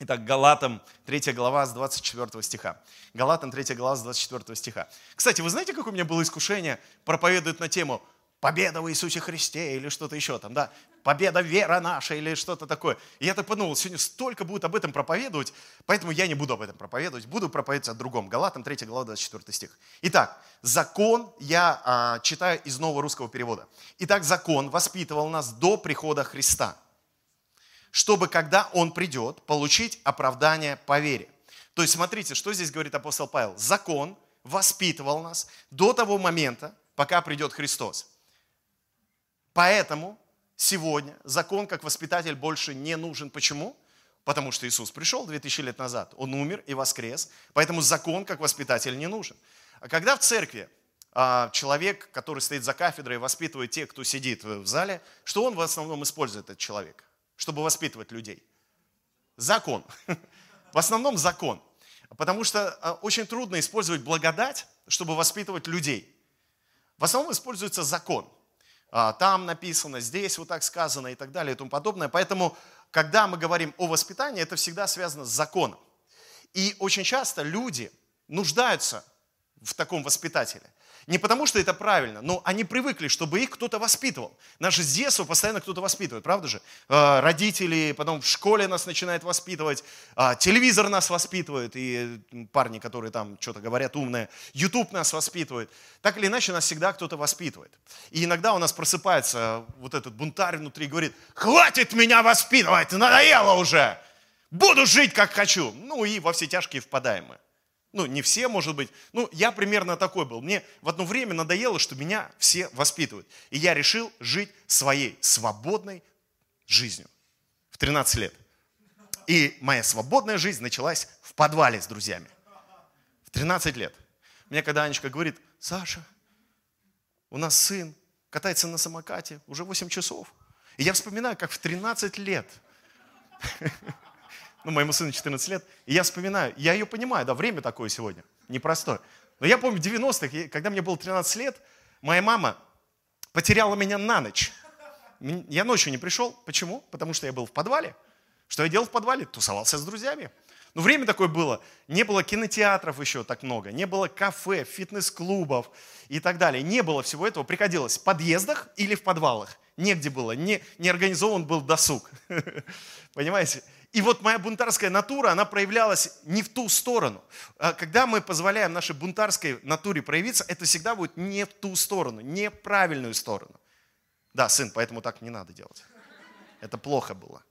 Итак, Галатам 3 глава с 24 стиха. Галатам 3 глава с 24 стиха. Кстати, вы знаете, какое у меня было искушение проповедовать на тему победа в Иисусе Христе или что-то еще там, да, победа вера наша или что-то такое. И я так подумал, сегодня столько будет об этом проповедовать, поэтому я не буду об этом проповедовать, буду проповедовать о другом. Галатам 3 глава 24 стих. Итак, закон я а, читаю из нового русского перевода. Итак, закон воспитывал нас до прихода Христа, чтобы когда Он придет, получить оправдание по вере. То есть смотрите, что здесь говорит апостол Павел. Закон воспитывал нас до того момента, пока придет Христос. Поэтому сегодня закон как воспитатель больше не нужен. Почему? Потому что Иисус пришел 2000 лет назад. Он умер и воскрес. Поэтому закон как воспитатель не нужен. А когда в церкви а, человек, который стоит за кафедрой, воспитывает тех, кто сидит в зале, что он в основном использует, этот человек, чтобы воспитывать людей? Закон. В основном закон. Потому что а, очень трудно использовать благодать, чтобы воспитывать людей. В основном используется закон. А, там написано, здесь вот так сказано и так далее и тому подобное. Поэтому, когда мы говорим о воспитании, это всегда связано с законом. И очень часто люди нуждаются в таком воспитателе. Не потому, что это правильно, но они привыкли, чтобы их кто-то воспитывал. Нас же с детства постоянно кто-то воспитывает, правда же? А, родители, потом в школе нас начинают воспитывать, а, телевизор нас воспитывает, и парни, которые там что-то говорят умное, YouTube нас воспитывает. Так или иначе, нас всегда кто-то воспитывает. И иногда у нас просыпается вот этот бунтарь внутри и говорит, хватит меня воспитывать, надоело уже, буду жить как хочу. Ну и во все тяжкие впадаем мы. Ну, не все, может быть. Ну, я примерно такой был. Мне в одно время надоело, что меня все воспитывают. И я решил жить своей свободной жизнью в 13 лет. И моя свободная жизнь началась в подвале с друзьями. В 13 лет. Мне когда Анечка говорит, Саша, у нас сын катается на самокате уже 8 часов. И я вспоминаю, как в 13 лет ну, моему сыну 14 лет, и я вспоминаю, я ее понимаю, да, время такое сегодня, непростое. Но я помню, в 90-х, когда мне было 13 лет, моя мама потеряла меня на ночь. Я ночью не пришел. Почему? Потому что я был в подвале. Что я делал в подвале? Тусовался с друзьями. Но время такое было. Не было кинотеатров еще так много, не было кафе, фитнес-клубов и так далее. Не было всего этого. Приходилось в подъездах или в подвалах. Негде было. Не, не организован был досуг. Понимаете? И вот моя бунтарская натура, она проявлялась не в ту сторону. А когда мы позволяем нашей бунтарской натуре проявиться, это всегда будет не в ту сторону, не правильную сторону. Да, сын, поэтому так не надо делать. Это плохо было.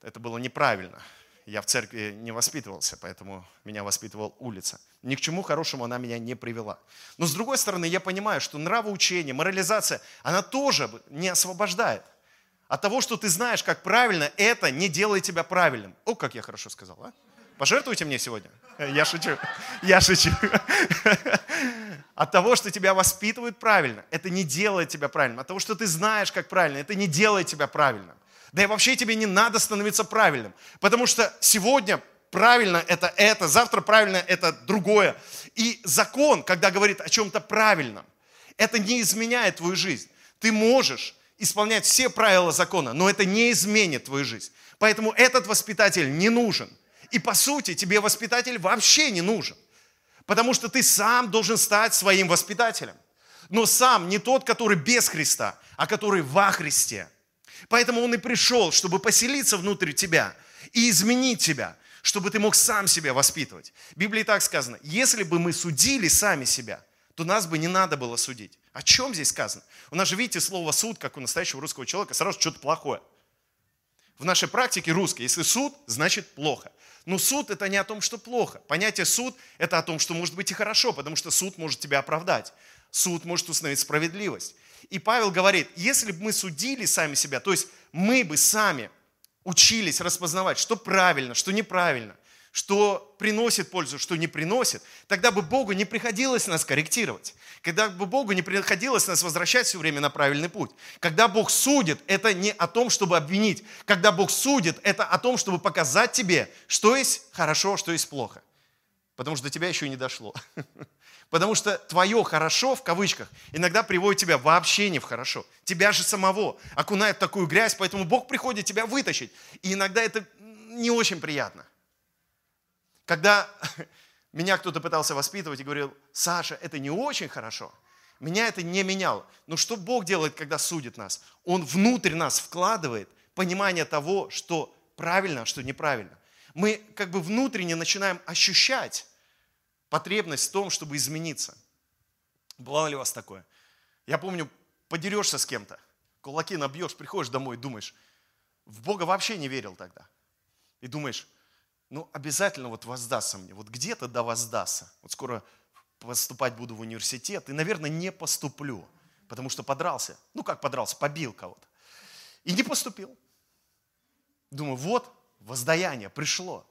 Это было неправильно. Я в церкви не воспитывался, поэтому меня воспитывала улица. Ни к чему хорошему она меня не привела. Но с другой стороны, я понимаю, что нравоучение, морализация, она тоже не освобождает. От того, что ты знаешь, как правильно, это не делает тебя правильным. О, как я хорошо сказал, а? Пожертвуйте мне сегодня. Я шучу. Я шучу. От того, что тебя воспитывают правильно, это не делает тебя правильным. От того, что ты знаешь, как правильно, это не делает тебя правильным. Да и вообще тебе не надо становиться правильным. Потому что сегодня правильно это это, завтра правильно это другое. И закон, когда говорит о чем-то правильном, это не изменяет твою жизнь. Ты можешь исполнять все правила закона, но это не изменит твою жизнь. Поэтому этот воспитатель не нужен. И по сути тебе воспитатель вообще не нужен. Потому что ты сам должен стать своим воспитателем. Но сам не тот, который без Христа, а который во Христе. Поэтому Он и пришел, чтобы поселиться внутрь тебя и изменить тебя, чтобы ты мог сам себя воспитывать. В Библии так сказано, если бы мы судили сами себя, то нас бы не надо было судить. О чем здесь сказано? У нас же, видите, слово суд, как у настоящего русского человека, сразу что-то плохое. В нашей практике русской, если суд, значит плохо. Но суд это не о том, что плохо. Понятие суд это о том, что может быть и хорошо, потому что суд может тебя оправдать. Суд может установить справедливость. И Павел говорит, если бы мы судили сами себя, то есть мы бы сами учились распознавать, что правильно, что неправильно, что приносит пользу, что не приносит, тогда бы Богу не приходилось нас корректировать. Когда бы Богу не приходилось нас возвращать все время на правильный путь. Когда Бог судит, это не о том, чтобы обвинить. Когда Бог судит, это о том, чтобы показать тебе, что есть хорошо, что есть плохо. Потому что до тебя еще не дошло. Потому что твое хорошо, в кавычках, иногда приводит тебя вообще не в хорошо. Тебя же самого окунает в такую грязь, поэтому Бог приходит тебя вытащить. И иногда это не очень приятно. Когда меня кто-то пытался воспитывать и говорил, Саша, это не очень хорошо, меня это не меняло. Но что Бог делает, когда судит нас? Он внутрь нас вкладывает понимание того, что правильно, а что неправильно. Мы как бы внутренне начинаем ощущать потребность в том, чтобы измениться. Было ли у вас такое? Я помню, подерешься с кем-то, кулаки набьешь, приходишь домой и думаешь, в Бога вообще не верил тогда. И думаешь, ну обязательно вот воздастся мне, вот где-то да воздастся. Вот скоро поступать буду в университет и, наверное, не поступлю, потому что подрался. Ну как подрался, побил кого-то. И не поступил. Думаю, вот, воздаяние пришло.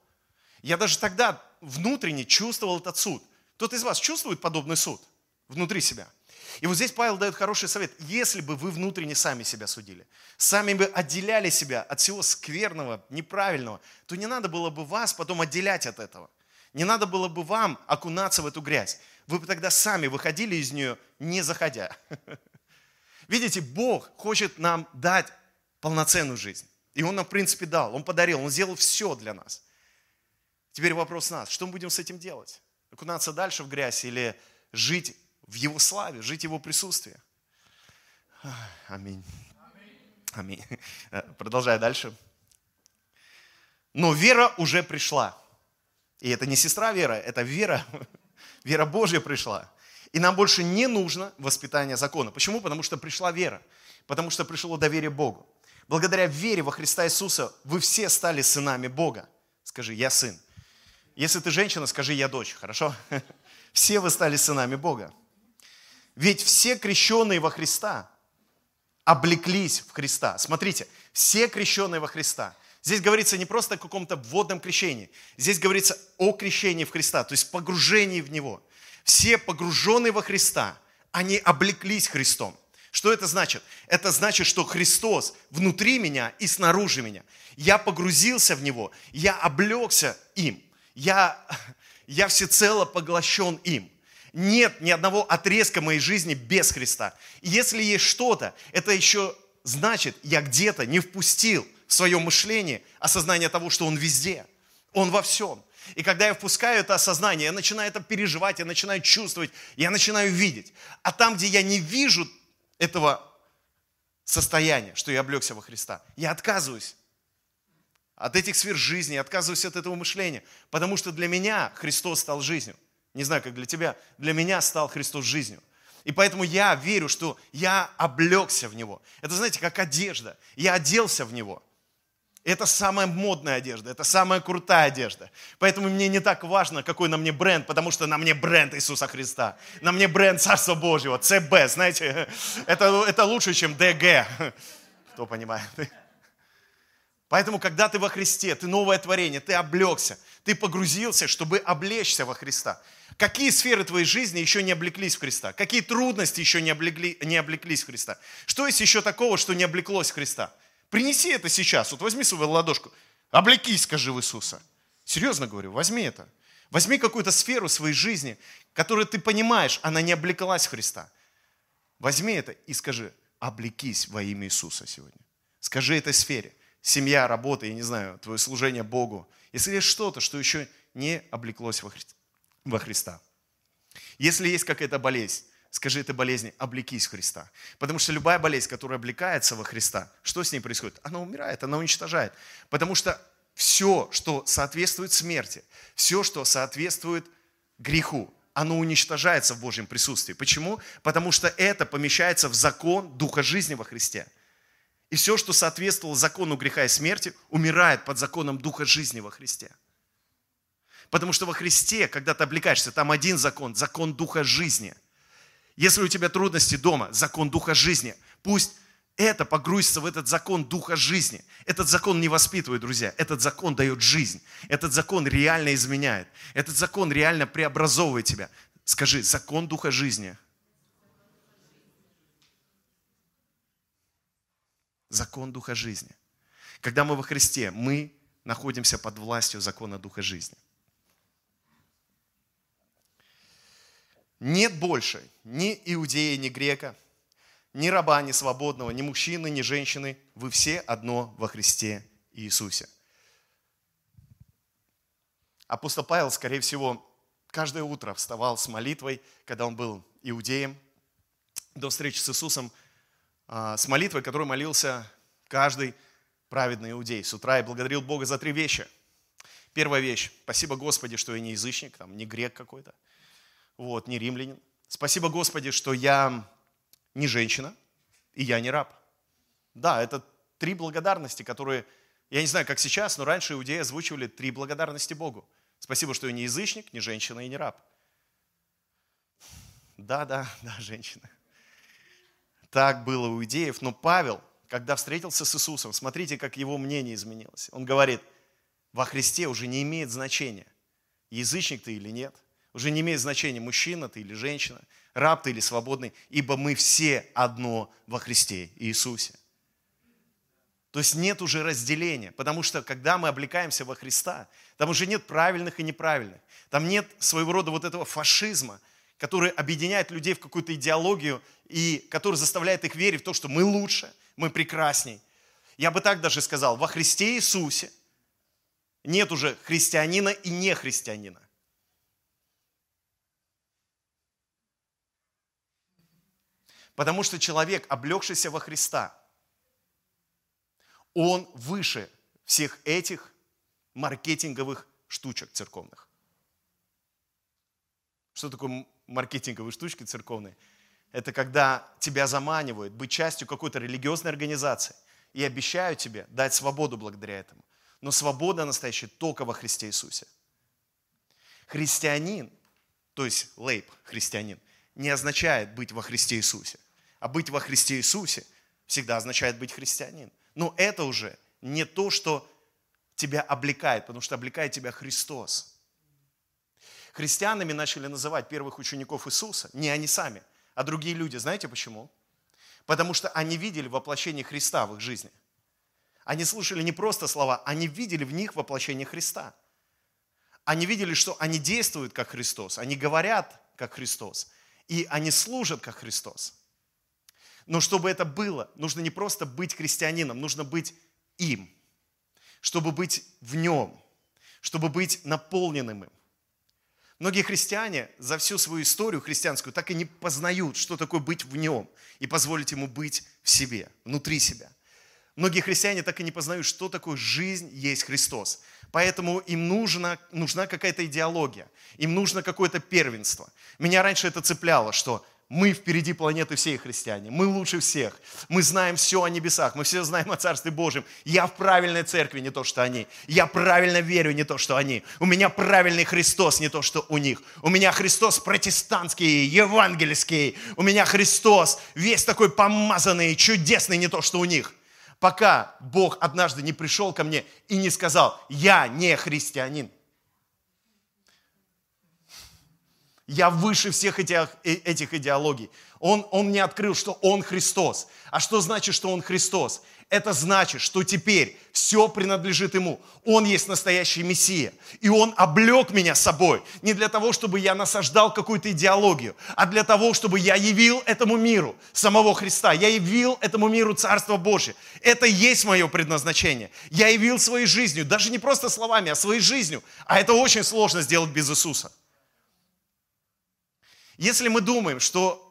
Я даже тогда внутренне чувствовал этот суд. Кто-то из вас чувствует подобный суд внутри себя? И вот здесь Павел дает хороший совет. Если бы вы внутренне сами себя судили, сами бы отделяли себя от всего скверного, неправильного, то не надо было бы вас потом отделять от этого. Не надо было бы вам окунаться в эту грязь. Вы бы тогда сами выходили из нее, не заходя. Видите, Бог хочет нам дать полноценную жизнь. И Он нам, в принципе, дал. Он подарил, Он сделал все для нас. Теперь вопрос нас. Что мы будем с этим делать? Окунаться дальше в грязь или жить в Его славе, жить в Его присутствии. Аминь. Аминь. Э, продолжая дальше. Но вера уже пришла. И это не сестра вера, это вера, вера Божья пришла. И нам больше не нужно воспитание закона. Почему? Потому что пришла вера. Потому что пришло доверие Богу. Благодаря вере во Христа Иисуса вы все стали сынами Бога. Скажи, я сын. Если ты женщина, скажи, я дочь, хорошо? Все вы стали сынами Бога. Ведь все крещенные во Христа облеклись в Христа. Смотрите, все крещенные во Христа. Здесь говорится не просто о каком-то вводном крещении. Здесь говорится о крещении в Христа, то есть погружении в Него. Все погруженные во Христа, они облеклись Христом. Что это значит? Это значит, что Христос внутри меня и снаружи меня. Я погрузился в Него, я облегся им, я, я всецело поглощен им нет ни одного отрезка моей жизни без Христа. И если есть что-то, это еще значит, я где-то не впустил в свое мышление осознание того, что Он везде, Он во всем. И когда я впускаю это осознание, я начинаю это переживать, я начинаю чувствовать, я начинаю видеть. А там, где я не вижу этого состояния, что я облегся во Христа, я отказываюсь от этих сфер жизни, отказываюсь от этого мышления, потому что для меня Христос стал жизнью. Не знаю, как для тебя. Для меня стал Христос жизнью. И поэтому я верю, что я облегся в Него. Это, знаете, как одежда. Я оделся в Него. Это самая модная одежда, это самая крутая одежда. Поэтому мне не так важно, какой на мне бренд, потому что на мне бренд Иисуса Христа. На мне бренд Царства Божьего, ЦБ, знаете, это, это лучше, чем ДГ. Кто понимает? Поэтому, когда ты во Христе, ты новое творение, ты облегся, ты погрузился, чтобы облечься во Христа. Какие сферы твоей жизни еще не облеклись в Христа? Какие трудности еще не, облекли, не облеклись в Христа? Что есть еще такого, что не облеклось в Христа? Принеси это сейчас. Вот возьми свою ладошку. Облекись, скажи в Иисуса. Серьезно говорю, возьми это. Возьми какую-то сферу своей жизни, которую ты понимаешь, она не облеклась в Христа. Возьми это и скажи, облекись во имя Иисуса сегодня. Скажи этой сфере. Семья, работа, я не знаю, твое служение Богу. Если есть что-то, что еще не облеклось во Христа во Христа. Если есть какая-то болезнь, скажи этой болезни, облекись в Христа. Потому что любая болезнь, которая облекается во Христа, что с ней происходит? Она умирает, она уничтожает. Потому что все, что соответствует смерти, все, что соответствует греху, оно уничтожается в Божьем присутствии. Почему? Потому что это помещается в закон Духа жизни во Христе. И все, что соответствовало закону греха и смерти, умирает под законом Духа жизни во Христе. Потому что во Христе, когда ты облекаешься, там один закон, закон Духа жизни. Если у тебя трудности дома, закон Духа жизни. Пусть это погрузится в этот закон Духа жизни. Этот закон не воспитывает, друзья. Этот закон дает жизнь. Этот закон реально изменяет. Этот закон реально преобразовывает тебя. Скажи, закон Духа жизни. Закон Духа жизни. Когда мы во Христе, мы находимся под властью закона Духа жизни. Нет больше ни иудея, ни грека, ни раба, ни свободного, ни мужчины, ни женщины. Вы все одно во Христе Иисусе. апостол Павел, скорее всего, каждое утро вставал с молитвой, когда он был иудеем, до встречи с Иисусом, с молитвой, которую молился каждый праведный иудей. С утра и благодарил Бога за три вещи. Первая вещь. Спасибо Господи, что я не язычник, там, не грек какой-то, вот, не римлянин. Спасибо Господи, что я не женщина и я не раб. Да, это три благодарности, которые, я не знаю, как сейчас, но раньше иудеи озвучивали три благодарности Богу. Спасибо, что я не язычник, не женщина и не раб. Да, да, да, женщина. Так было у иудеев, но Павел, когда встретился с Иисусом, смотрите, как его мнение изменилось. Он говорит, во Христе уже не имеет значения, язычник ты или нет. Уже не имеет значения, мужчина ты или женщина, раб ты или свободный, ибо мы все одно во Христе Иисусе. То есть нет уже разделения, потому что когда мы облекаемся во Христа, там уже нет правильных и неправильных. Там нет своего рода вот этого фашизма, который объединяет людей в какую-то идеологию и который заставляет их верить в то, что мы лучше, мы прекрасней. Я бы так даже сказал, во Христе Иисусе нет уже христианина и не христианина. Потому что человек, облегшийся во Христа, он выше всех этих маркетинговых штучек церковных. Что такое маркетинговые штучки церковные? Это когда тебя заманивают быть частью какой-то религиозной организации и обещают тебе дать свободу благодаря этому. Но свобода настоящая только во Христе Иисусе. Христианин, то есть лейб, христианин, не означает быть во Христе Иисусе. А быть во Христе Иисусе всегда означает быть христианин. Но это уже не то, что тебя облекает, потому что облекает тебя Христос. Христианами начали называть первых учеников Иисуса, не они сами, а другие люди. Знаете почему? Потому что они видели воплощение Христа в их жизни. Они слушали не просто слова, они видели в них воплощение Христа. Они видели, что они действуют как Христос, они говорят как Христос, и они служат как Христос. Но чтобы это было, нужно не просто быть христианином, нужно быть им, чтобы быть в нем, чтобы быть наполненным им. Многие христиане за всю свою историю христианскую так и не познают, что такое быть в нем и позволить ему быть в себе, внутри себя. Многие христиане так и не познают, что такое жизнь есть Христос. Поэтому им нужна, нужна какая-то идеология, им нужно какое-то первенство. Меня раньше это цепляло, что мы впереди планеты всей христиане. Мы лучше всех. Мы знаем все о небесах. Мы все знаем о Царстве Божьем. Я в правильной церкви, не то, что они. Я правильно верю, не то, что они. У меня правильный Христос, не то, что у них. У меня Христос протестантский, евангельский. У меня Христос весь такой помазанный, чудесный, не то, что у них. Пока Бог однажды не пришел ко мне и не сказал, я не христианин. Я выше всех этих, э, этих идеологий. Он, он мне открыл, что Он Христос. А что значит, что Он Христос? Это значит, что теперь все принадлежит Ему. Он есть настоящий Мессия. И Он облег меня собой не для того, чтобы я насаждал какую-то идеологию, а для того, чтобы я явил этому миру самого Христа. Я явил этому миру Царство Божие. Это есть мое предназначение. Я явил своей жизнью, даже не просто словами, а своей жизнью. А это очень сложно сделать без Иисуса. Если мы думаем, что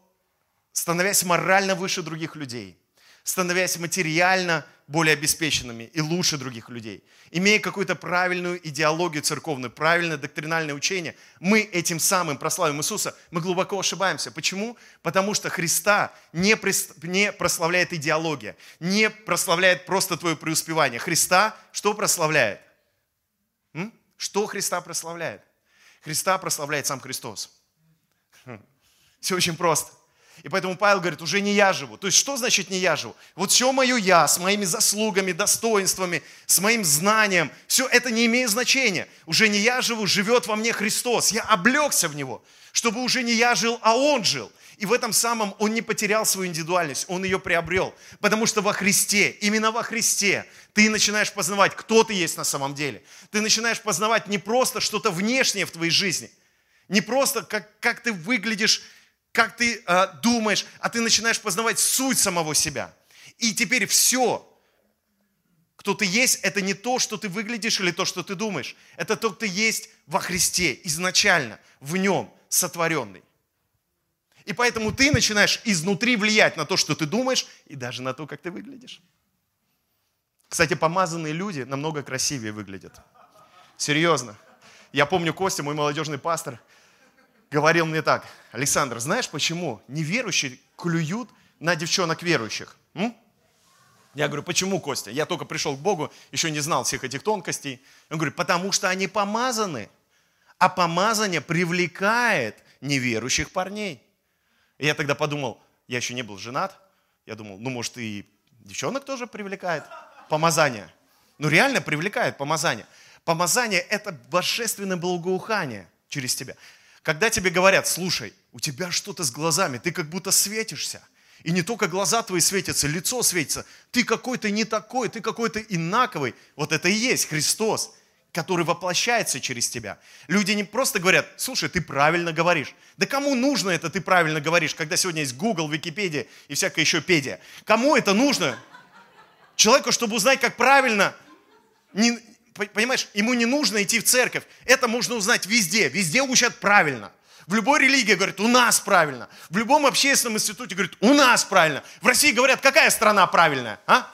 становясь морально выше других людей, становясь материально более обеспеченными и лучше других людей, имея какую-то правильную идеологию церковную, правильное доктринальное учение, мы этим самым прославим Иисуса, мы глубоко ошибаемся. Почему? Потому что Христа не, не прославляет идеология, не прославляет просто твое преуспевание. Христа что прославляет? М? Что Христа прославляет? Христа прославляет сам Христос. Все очень просто. И поэтому Павел говорит, уже не я живу. То есть что значит не я живу? Вот все мое я, с моими заслугами, достоинствами, с моим знанием, все это не имеет значения. Уже не я живу, живет во мне Христос. Я облегся в Него, чтобы уже не я жил, а Он жил. И в этом самом он не потерял свою индивидуальность, он ее приобрел. Потому что во Христе, именно во Христе, ты начинаешь познавать, кто ты есть на самом деле. Ты начинаешь познавать не просто что-то внешнее в твоей жизни – не просто как, как ты выглядишь, как ты э, думаешь, а ты начинаешь познавать суть самого себя. И теперь все, Кто ты есть, это не то, что ты выглядишь или то, что ты думаешь. Это то, кто ты есть во Христе, изначально, в Нем, сотворенный. И поэтому ты начинаешь изнутри влиять на то, что ты думаешь, и даже на то, как ты выглядишь. Кстати, помазанные люди намного красивее выглядят. Серьезно. Я помню, Костя, мой молодежный пастор, говорил мне так, Александр, знаешь почему неверующие клюют на девчонок верующих? М? Я говорю, почему, Костя? Я только пришел к Богу, еще не знал всех этих тонкостей. Он говорит, потому что они помазаны, а помазание привлекает неверующих парней. И я тогда подумал, я еще не был женат, я думал, ну, может, и девчонок тоже привлекает помазание. Ну, реально привлекает помазание. Помазание – это божественное благоухание через тебя. Когда тебе говорят, слушай, у тебя что-то с глазами, ты как будто светишься. И не только глаза твои светятся, лицо светится. Ты какой-то не такой, ты какой-то инаковый. Вот это и есть Христос, который воплощается через тебя. Люди не просто говорят, слушай, ты правильно говоришь. Да кому нужно это ты правильно говоришь, когда сегодня есть Google, Википедия и всякая еще педия? Кому это нужно? Человеку, чтобы узнать, как правильно, не, понимаешь, ему не нужно идти в церковь. Это можно узнать везде. Везде учат правильно. В любой религии говорят, у нас правильно. В любом общественном институте говорят, у нас правильно. В России говорят, какая страна правильная? А?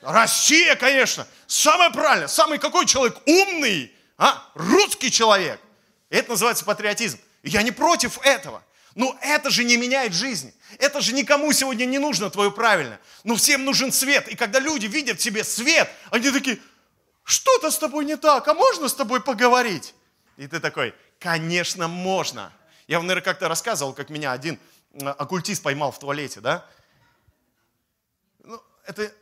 Россия, конечно. Самое правильное. Самый какой человек? Умный. А? Русский человек. Это называется патриотизм. Я не против этого. Но это же не меняет жизни. Это же никому сегодня не нужно твое правильно. Но всем нужен свет. И когда люди видят в себе свет, они такие, что-то с тобой не так, а можно с тобой поговорить? И ты такой, конечно, можно. Я вам, наверное, как-то рассказывал, как меня один оккультист поймал в туалете, да? Ну, это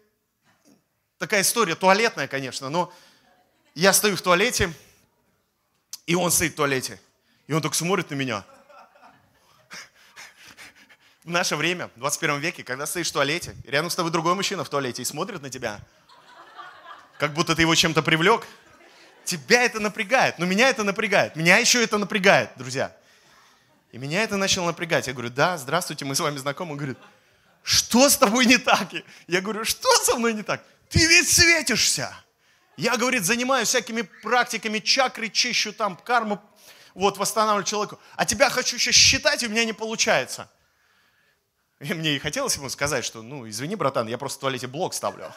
такая история туалетная, конечно, но я стою в туалете, и он стоит в туалете. И он только смотрит на меня. В наше время, в 21 веке, когда стоишь в туалете, рядом с тобой другой мужчина в туалете и смотрит на тебя – как будто ты его чем-то привлек. Тебя это напрягает, но меня это напрягает. Меня еще это напрягает, друзья. И меня это начало напрягать. Я говорю, да, здравствуйте, мы с вами знакомы. Он говорит, что с тобой не так? Я говорю, что со мной не так? Ты ведь светишься. Я, говорит, занимаюсь всякими практиками, чакры чищу там, карму, вот, восстанавливаю человеку. А тебя хочу сейчас считать, и у меня не получается. И мне и хотелось ему сказать, что, ну, извини, братан, я просто в туалете блок ставлю.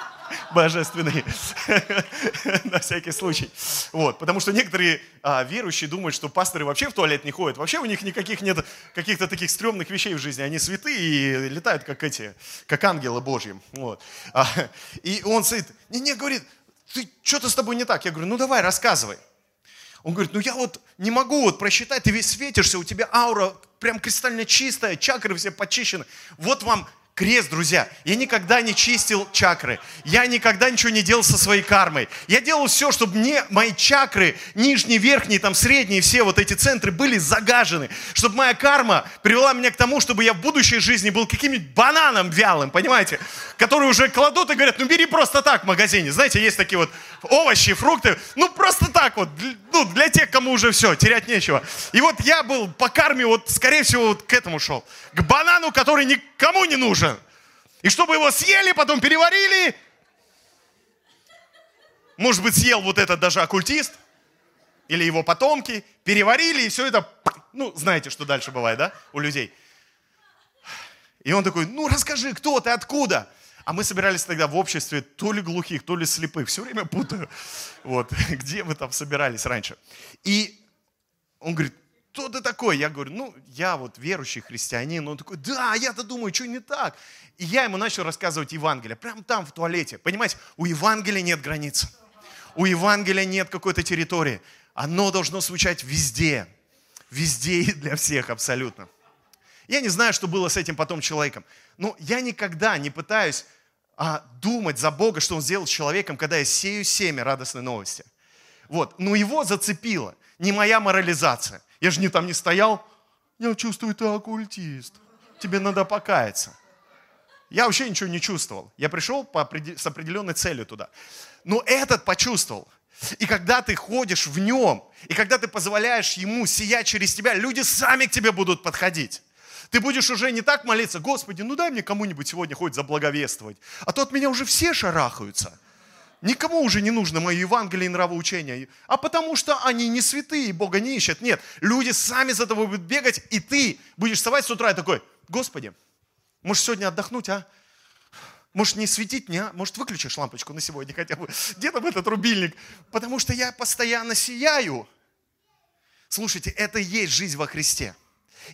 Божественный. На всякий случай. Вот. Потому что некоторые а, верующие думают, что пасторы вообще в туалет не ходят. Вообще у них никаких нет каких-то таких стрёмных вещей в жизни. Они святые и летают, как эти, как ангелы Божьи. Вот. А, и он сидит, не-не, говорит, ты, что-то с тобой не так. Я говорю, ну давай, рассказывай. Он говорит, ну я вот не могу вот просчитать, ты весь светишься, у тебя аура прям кристально чистая, чакры все почищены. Вот вам крест, друзья. Я никогда не чистил чакры. Я никогда ничего не делал со своей кармой. Я делал все, чтобы мне мои чакры, нижние, верхние, там, средние, все вот эти центры были загажены. Чтобы моя карма привела меня к тому, чтобы я в будущей жизни был каким-нибудь бананом вялым, понимаете? Которые уже кладут и говорят, ну бери просто так в магазине. Знаете, есть такие вот овощи, фрукты. Ну просто так вот, ну для тех, кому уже все, терять нечего. И вот я был по карме, вот скорее всего вот к этому шел. К банану, который никому не нужен. И чтобы его съели, потом переварили. Может быть, съел вот этот даже оккультист или его потомки, переварили, и все это, ну, знаете, что дальше бывает, да, у людей. И он такой, ну, расскажи, кто ты, откуда? А мы собирались тогда в обществе то ли глухих, то ли слепых. Все время путаю. Вот, где мы там собирались раньше. И он говорит, кто ты такой? Я говорю, ну, я вот верующий христианин. Он такой, да, я-то думаю, что не так. И я ему начал рассказывать Евангелие, прямо там, в туалете. Понимаете, у Евангелия нет границ. У Евангелия нет какой-то территории. Оно должно звучать везде. Везде и для всех абсолютно. Я не знаю, что было с этим потом человеком. Но я никогда не пытаюсь а, думать за Бога, что Он сделал с человеком, когда я сею семя радостной новости. Вот. Но его зацепило. Не моя морализация. Я же не там не стоял. Я чувствую, ты оккультист. Тебе надо покаяться. Я вообще ничего не чувствовал. Я пришел по, с определенной целью туда. Но этот почувствовал. И когда ты ходишь в нем, и когда ты позволяешь ему сиять через тебя, люди сами к тебе будут подходить. Ты будешь уже не так молиться, Господи, ну дай мне кому-нибудь сегодня хоть заблаговествовать, а то от меня уже все шарахаются. Никому уже не нужно мое Евангелие и нравоучение. А потому что они не святые, Бога не ищут. Нет, люди сами за тобой будут бегать, и ты будешь вставать с утра и такой, Господи, может сегодня отдохнуть, а? Может не светить мне, а? Может выключишь лампочку на сегодня хотя бы? Где там этот рубильник? Потому что я постоянно сияю. Слушайте, это и есть жизнь во Христе.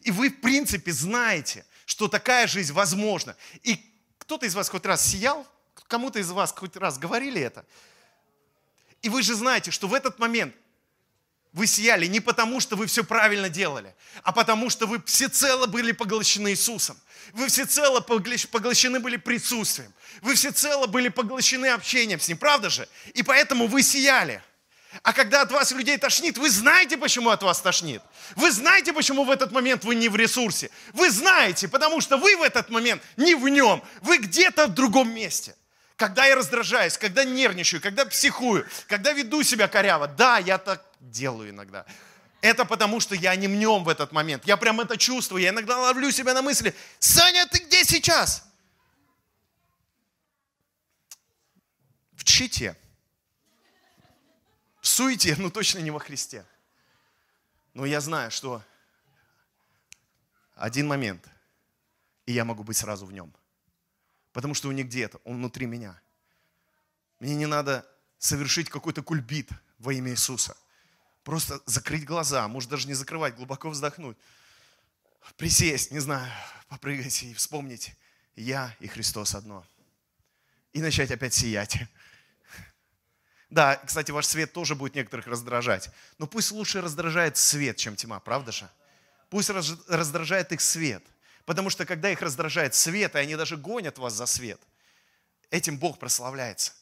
И вы, в принципе, знаете, что такая жизнь возможна. И кто-то из вас хоть раз сиял? Кому-то из вас хоть раз говорили это? И вы же знаете, что в этот момент вы сияли не потому, что вы все правильно делали, а потому, что вы всецело были поглощены Иисусом. Вы всецело поглощены были присутствием. Вы всецело были поглощены общением с Ним, правда же? И поэтому вы сияли. А когда от вас людей тошнит, вы знаете, почему от вас тошнит. Вы знаете, почему в этот момент вы не в ресурсе. Вы знаете, потому что вы в этот момент не в нем. Вы где-то в другом месте. Когда я раздражаюсь, когда нервничаю, когда психую, когда веду себя коряво. Да, я так делаю иногда. Это потому, что я не в нем в этот момент. Я прям это чувствую. Я иногда ловлю себя на мысли. Саня, ты где сейчас? В чите. В суете, но точно не во Христе. Но я знаю, что один момент, и я могу быть сразу в нем – Потому что он не где-то, он внутри меня. Мне не надо совершить какой-то кульбит во имя Иисуса. Просто закрыть глаза, может даже не закрывать, глубоко вздохнуть. Присесть, не знаю, попрыгать и вспомнить, я и Христос одно. И начать опять сиять. Да, кстати, ваш свет тоже будет некоторых раздражать. Но пусть лучше раздражает свет, чем тьма, правда же? Пусть раздражает их свет – Потому что когда их раздражает свет, и они даже гонят вас за свет, этим Бог прославляется.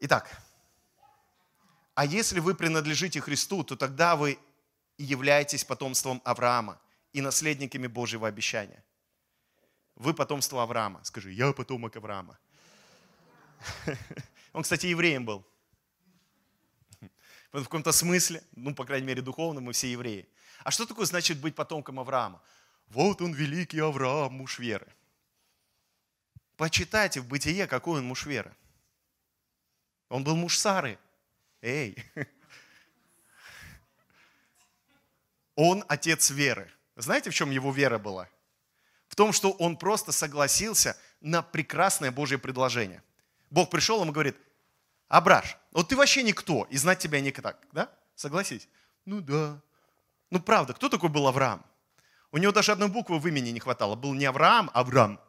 Итак, а если вы принадлежите Христу, то тогда вы являетесь потомством Авраама и наследниками Божьего обещания. Вы потомство Авраама. Скажи, я потомок Авраама. Он, кстати, евреем был в каком-то смысле, ну, по крайней мере, духовно, мы все евреи. А что такое значит быть потомком Авраама? Вот он, великий Авраам, муж веры. Почитайте в бытие, какой он муж веры. Он был муж Сары. Эй! Он отец веры. Знаете, в чем его вера была? В том, что он просто согласился на прекрасное Божье предложение. Бог пришел ему говорит, Абраш, вот ты вообще никто, и знать тебя не так, да? Согласись? Ну да. Ну правда, кто такой был Авраам? У него даже одной буквы в имени не хватало. Был не Авраам, а Авраам.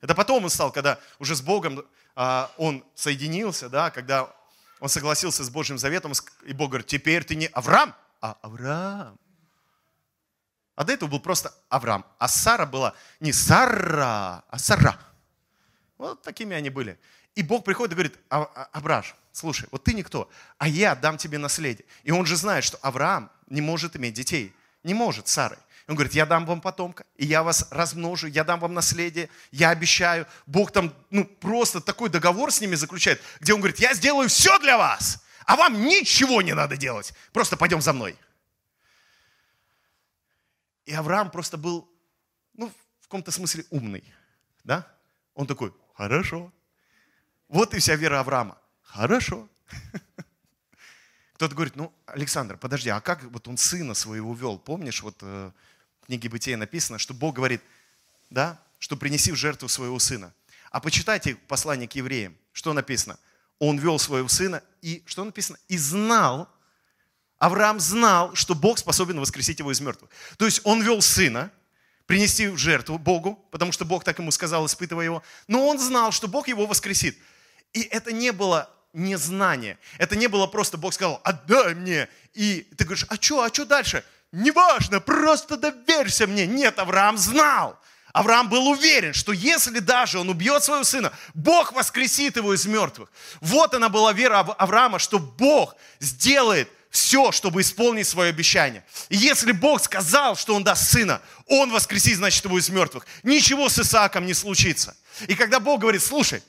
Это потом он стал, когда уже с Богом а, он соединился, да, когда он согласился с Божьим заветом, и Бог говорит, теперь ты не Авраам, а Авраам. А до этого был просто Авраам. А Сара была не Сара, а Сара. Вот такими они были. И Бог приходит и говорит, «А, а, Авраам, слушай, вот ты никто, а я дам тебе наследие. И он же знает, что Авраам не может иметь детей, не может Сарой. Он говорит, я дам вам потомка, и я вас размножу, я дам вам наследие, я обещаю. Бог там, ну, просто такой договор с ними заключает, где он говорит, я сделаю все для вас, а вам ничего не надо делать, просто пойдем за мной. И Авраам просто был, ну, в каком-то смысле умный, да? Он такой, хорошо, вот и вся вера Авраама. Хорошо. Кто-то говорит, ну, Александр, подожди, а как вот он сына своего вел? Помнишь, вот э, в книге Бытия написано, что Бог говорит, да, что принеси в жертву своего сына. А почитайте послание к евреям, что написано? Он вел своего сына и, что написано? И знал, Авраам знал, что Бог способен воскресить его из мертвых. То есть он вел сына, принести в жертву Богу, потому что Бог так ему сказал, испытывая его. Но он знал, что Бог его воскресит. И это не было незнание. Это не было просто Бог сказал, отдай мне. И ты говоришь, а что, а что дальше? Неважно, просто доверься мне. Нет, Авраам знал. Авраам был уверен, что если даже он убьет своего сына, Бог воскресит его из мертвых. Вот она была вера Авраама, что Бог сделает все, чтобы исполнить свое обещание. И если Бог сказал, что Он даст сына, Он воскресит, значит, его из мертвых. Ничего с Исааком не случится. И когда Бог говорит, слушай,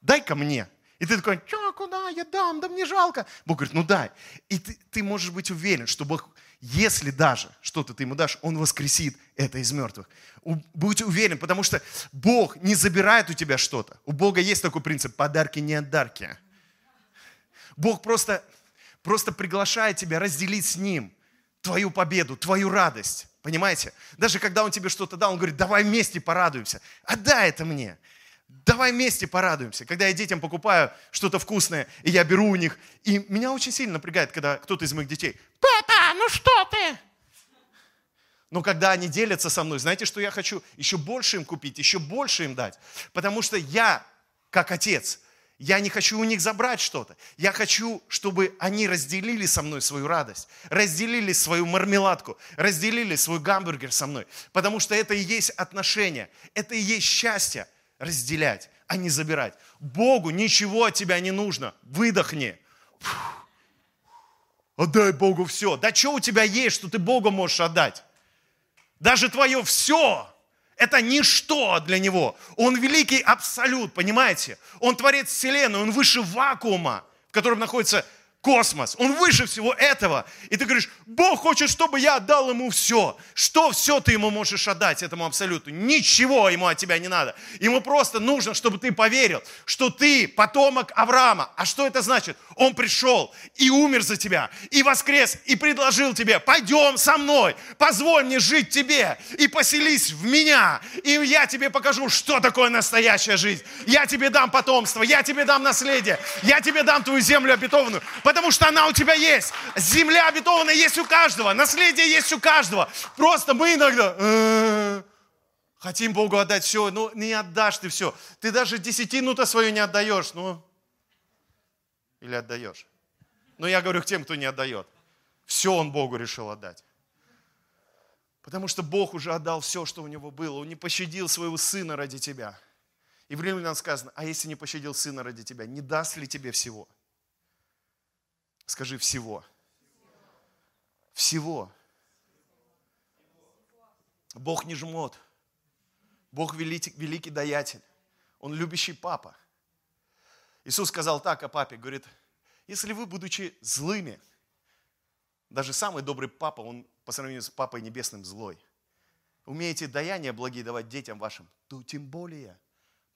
дай-ка мне. И ты такой, что, куда, я дам, да мне жалко. Бог говорит, ну дай. И ты, ты можешь быть уверен, что Бог, если даже что-то ты ему дашь, Он воскресит это из мертвых. Будь уверен, потому что Бог не забирает у тебя что-то. У Бога есть такой принцип, подарки не отдарки. Бог просто, просто приглашает тебя разделить с Ним твою победу, твою радость. Понимаете? Даже когда Он тебе что-то дал, Он говорит, давай вместе порадуемся. Отдай это мне. Давай вместе порадуемся. Когда я детям покупаю что-то вкусное, и я беру у них, и меня очень сильно напрягает, когда кто-то из моих детей, папа, ну что ты? Но когда они делятся со мной, знаете, что я хочу? Еще больше им купить, еще больше им дать. Потому что я, как отец, я не хочу у них забрать что-то. Я хочу, чтобы они разделили со мной свою радость, разделили свою мармеладку, разделили свой гамбургер со мной. Потому что это и есть отношения, это и есть счастье разделять, а не забирать. Богу ничего от тебя не нужно. Выдохни. Отдай Богу все. Да что у тебя есть, что ты Богу можешь отдать? Даже твое все – это ничто для Него. Он великий абсолют, понимаете? Он творец Вселенной, Он выше вакуума, в котором находится космос, он выше всего этого. И ты говоришь, Бог хочет, чтобы я отдал ему все. Что все ты ему можешь отдать этому абсолюту? Ничего ему от тебя не надо. Ему просто нужно, чтобы ты поверил, что ты потомок Авраама. А что это значит? Он пришел и умер за тебя, и воскрес, и предложил тебе, пойдем со мной, позволь мне жить тебе, и поселись в меня, и я тебе покажу, что такое настоящая жизнь. Я тебе дам потомство, я тебе дам наследие, я тебе дам твою землю обетованную, потому что она у тебя есть. Земля обетованная есть у каждого, наследие есть у каждого. Просто мы иногда «Э, хотим Богу отдать все, ну не отдашь ты все. Ты даже десятину-то свою не отдаешь, ну. Или отдаешь? Но я говорю к тем, кто не отдает. Все он Богу решил отдать. Потому что Бог уже отдал все, что у него было. Он не пощадил своего сына ради тебя. И в Римлянам сказано, а если не пощадил сына ради тебя, не даст ли тебе всего? Скажи всего. Всего. Бог не жмот. Бог великий, великий даятель. Он любящий папа. Иисус сказал так о папе, говорит, если вы, будучи злыми, даже самый добрый папа, он по сравнению с папой небесным злой, умеете даяние благие давать детям вашим, то тем более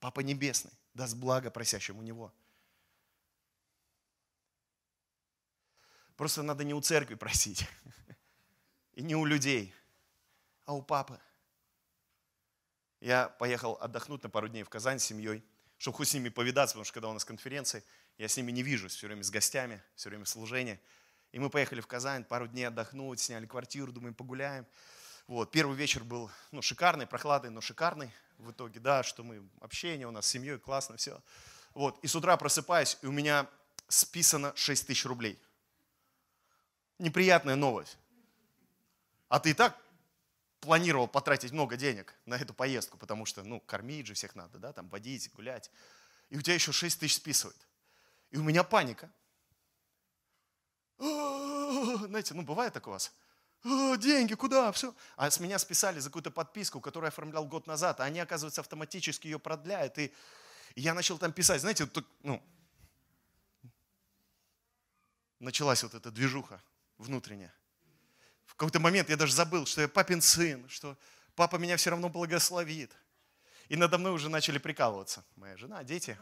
папа небесный даст благо просящему него – Просто надо не у церкви просить. И не у людей, а у папы. Я поехал отдохнуть на пару дней в Казань с семьей, чтобы хоть с ними повидаться, потому что когда у нас конференции, я с ними не вижусь, все время с гостями, все время служение. И мы поехали в Казань, пару дней отдохнуть, сняли квартиру, думаем, погуляем. Вот, первый вечер был ну, шикарный, прохладный, но шикарный в итоге, да, что мы, общение у нас с семьей, классно все. Вот, и с утра просыпаюсь, и у меня списано 6 тысяч рублей – неприятная новость. А ты и так планировал потратить много денег на эту поездку, потому что, ну, кормить же всех надо, да, там, водить, гулять. И у тебя еще 6 тысяч списывают. И у меня паника. Знаете, ну, бывает так у вас? Деньги, куда? Все. А с меня списали за какую-то подписку, которую я оформлял год назад, а они, оказывается, автоматически ее продляют. И я начал там писать, знаете, ну, началась вот эта движуха внутренне. В какой-то момент я даже забыл, что я папин сын, что папа меня все равно благословит. И надо мной уже начали прикалываться. Моя жена, дети.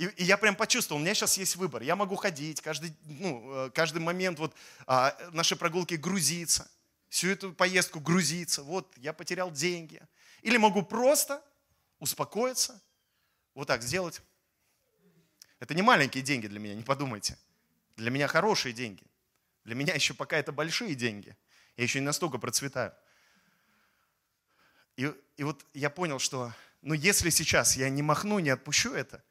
И, и я прям почувствовал, у меня сейчас есть выбор. Я могу ходить, каждый, ну, э, каждый момент вот, а, нашей прогулки грузиться, всю эту поездку грузиться. Вот, я потерял деньги. Или могу просто успокоиться, вот так сделать. Это не маленькие деньги для меня, не подумайте. Для меня хорошие деньги. Для меня еще пока это большие деньги. Я еще не настолько процветаю. И, и вот я понял, что ну если сейчас я не махну, не отпущу это,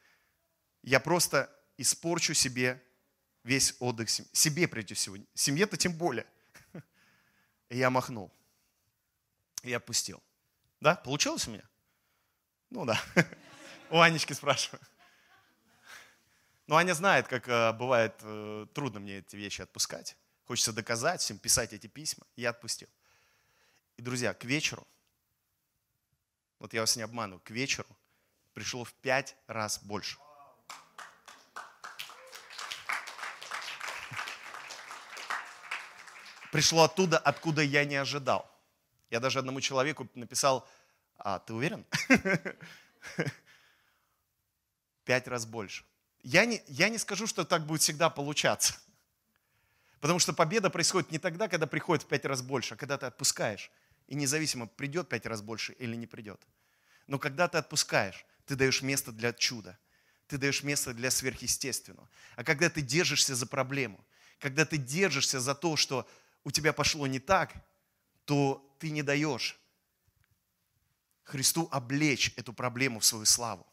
я просто испорчу себе весь отдых. Себе прежде всего. Семье-то тем более. И я махнул. И отпустил. Да? Получилось у меня? Ну да. У Анечки спрашиваю. Но Аня знает, как э, бывает э, трудно мне эти вещи отпускать. Хочется доказать всем, писать эти письма. Я отпустил. И, друзья, к вечеру, вот я вас не обманываю, к вечеру пришло в пять раз больше. Пришло оттуда, откуда я не ожидал. Я даже одному человеку написал, а ты уверен? Пять раз больше. Я не, я не скажу, что так будет всегда получаться. Потому что победа происходит не тогда, когда приходит в пять раз больше, а когда ты отпускаешь. И независимо, придет пять раз больше или не придет. Но когда ты отпускаешь, ты даешь место для чуда. Ты даешь место для сверхъестественного. А когда ты держишься за проблему, когда ты держишься за то, что у тебя пошло не так, то ты не даешь Христу облечь эту проблему в свою славу.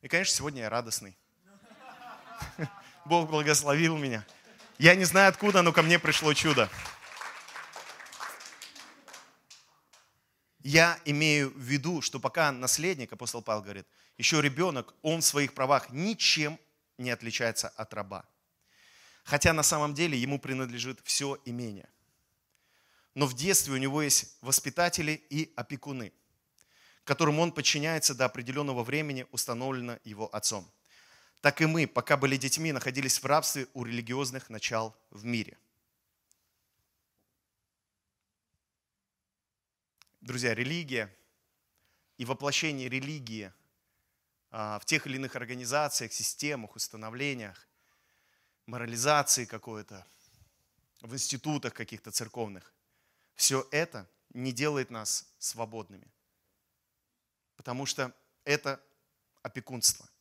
И, конечно, сегодня я радостный. Бог благословил меня. Я не знаю откуда, но ко мне пришло чудо. Я имею в виду, что пока наследник, апостол Павел говорит, еще ребенок, он в своих правах ничем не отличается от раба. Хотя на самом деле ему принадлежит все имение. Но в детстве у него есть воспитатели и опекуны, которым он подчиняется до определенного времени, установлено его отцом так и мы, пока были детьми, находились в рабстве у религиозных начал в мире. Друзья, религия и воплощение религии а, в тех или иных организациях, системах, установлениях, морализации какой-то, в институтах каких-то церковных, все это не делает нас свободными. Потому что это опекунство –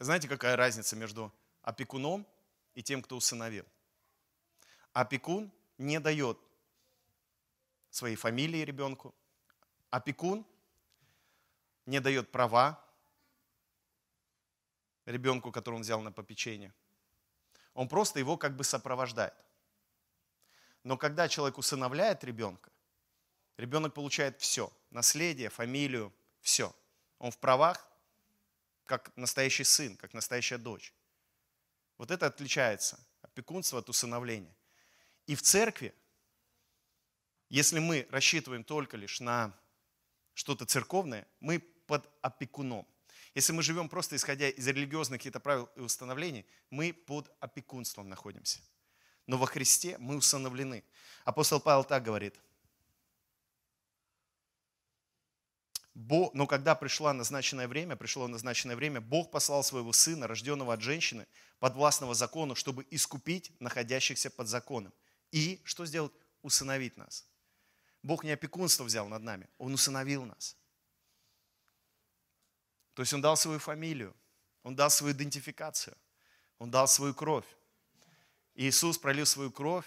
Знаете, какая разница между опекуном и тем, кто усыновил? Опекун не дает своей фамилии ребенку. Опекун не дает права ребенку, которого он взял на попечение. Он просто его как бы сопровождает. Но когда человек усыновляет ребенка, ребенок получает все. Наследие, фамилию, все. Он в правах, как настоящий сын, как настоящая дочь. Вот это отличается опекунство от усыновления. И в церкви, если мы рассчитываем только лишь на что-то церковное, мы под опекуном. Если мы живем просто исходя из религиозных каких-то правил и установлений, мы под опекунством находимся. Но во Христе мы усыновлены. Апостол Павел так говорит – Бог, но когда пришло назначенное время, пришло назначенное время, Бог послал своего сына, рожденного от женщины, подвластного закону, чтобы искупить находящихся под законом. И что сделать? Усыновить нас. Бог не опекунство взял над нами, Он усыновил нас. То есть Он дал свою фамилию, Он дал свою идентификацию, Он дал свою кровь. И Иисус пролил свою кровь,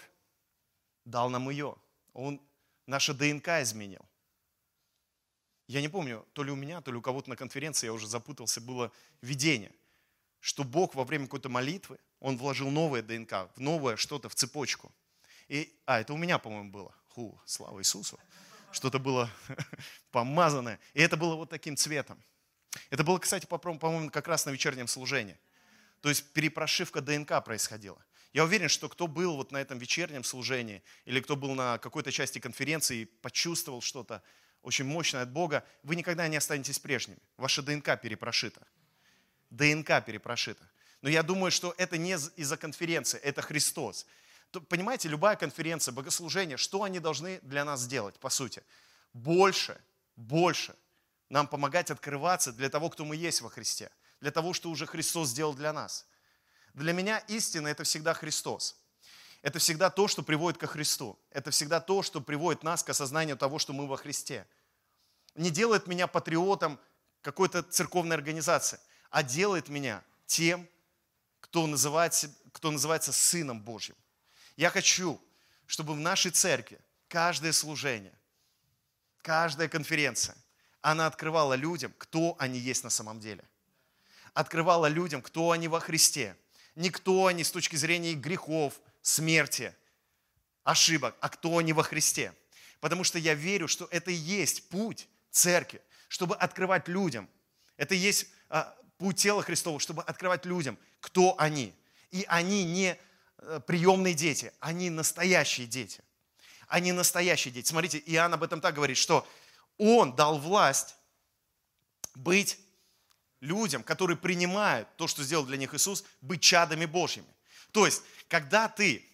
дал нам ее. Он наше ДНК изменил. Я не помню, то ли у меня, то ли у кого-то на конференции, я уже запутался, было видение, что Бог во время какой-то молитвы, Он вложил новое ДНК, в новое что-то, в цепочку. И, а, это у меня, по-моему, было. Ху, слава Иисусу. Что-то было помазанное. И это было вот таким цветом. Это было, кстати, по-моему, как раз на вечернем служении. То есть перепрошивка ДНК происходила. Я уверен, что кто был вот на этом вечернем служении, или кто был на какой-то части конференции и почувствовал что-то, очень мощное от Бога, вы никогда не останетесь прежними. Ваша ДНК перепрошита. ДНК перепрошита. Но я думаю, что это не из-за конференции, это Христос. Понимаете, любая конференция, богослужение, что они должны для нас сделать, по сути? Больше, больше нам помогать открываться для того, кто мы есть во Христе, для того, что уже Христос сделал для нас. Для меня истина – это всегда Христос. Это всегда то, что приводит ко Христу. Это всегда то, что приводит нас к осознанию того, что мы во Христе. Не делает меня патриотом какой-то церковной организации, а делает меня тем, кто называется, кто называется Сыном Божьим. Я хочу, чтобы в нашей церкви каждое служение, каждая конференция, она открывала людям, кто они есть на самом деле. Открывала людям, кто они во Христе. Не кто они с точки зрения их грехов, смерти, ошибок, а кто они во Христе. Потому что я верю, что это и есть путь церкви, чтобы открывать людям. Это и есть а, путь тела Христова, чтобы открывать людям, кто они. И они не э, приемные дети, они настоящие дети. они настоящие дети. Смотрите, Иоанн об этом так говорит, что он дал власть быть людям, которые принимают то, что сделал для них Иисус, быть чадами Божьими. То есть, когда ты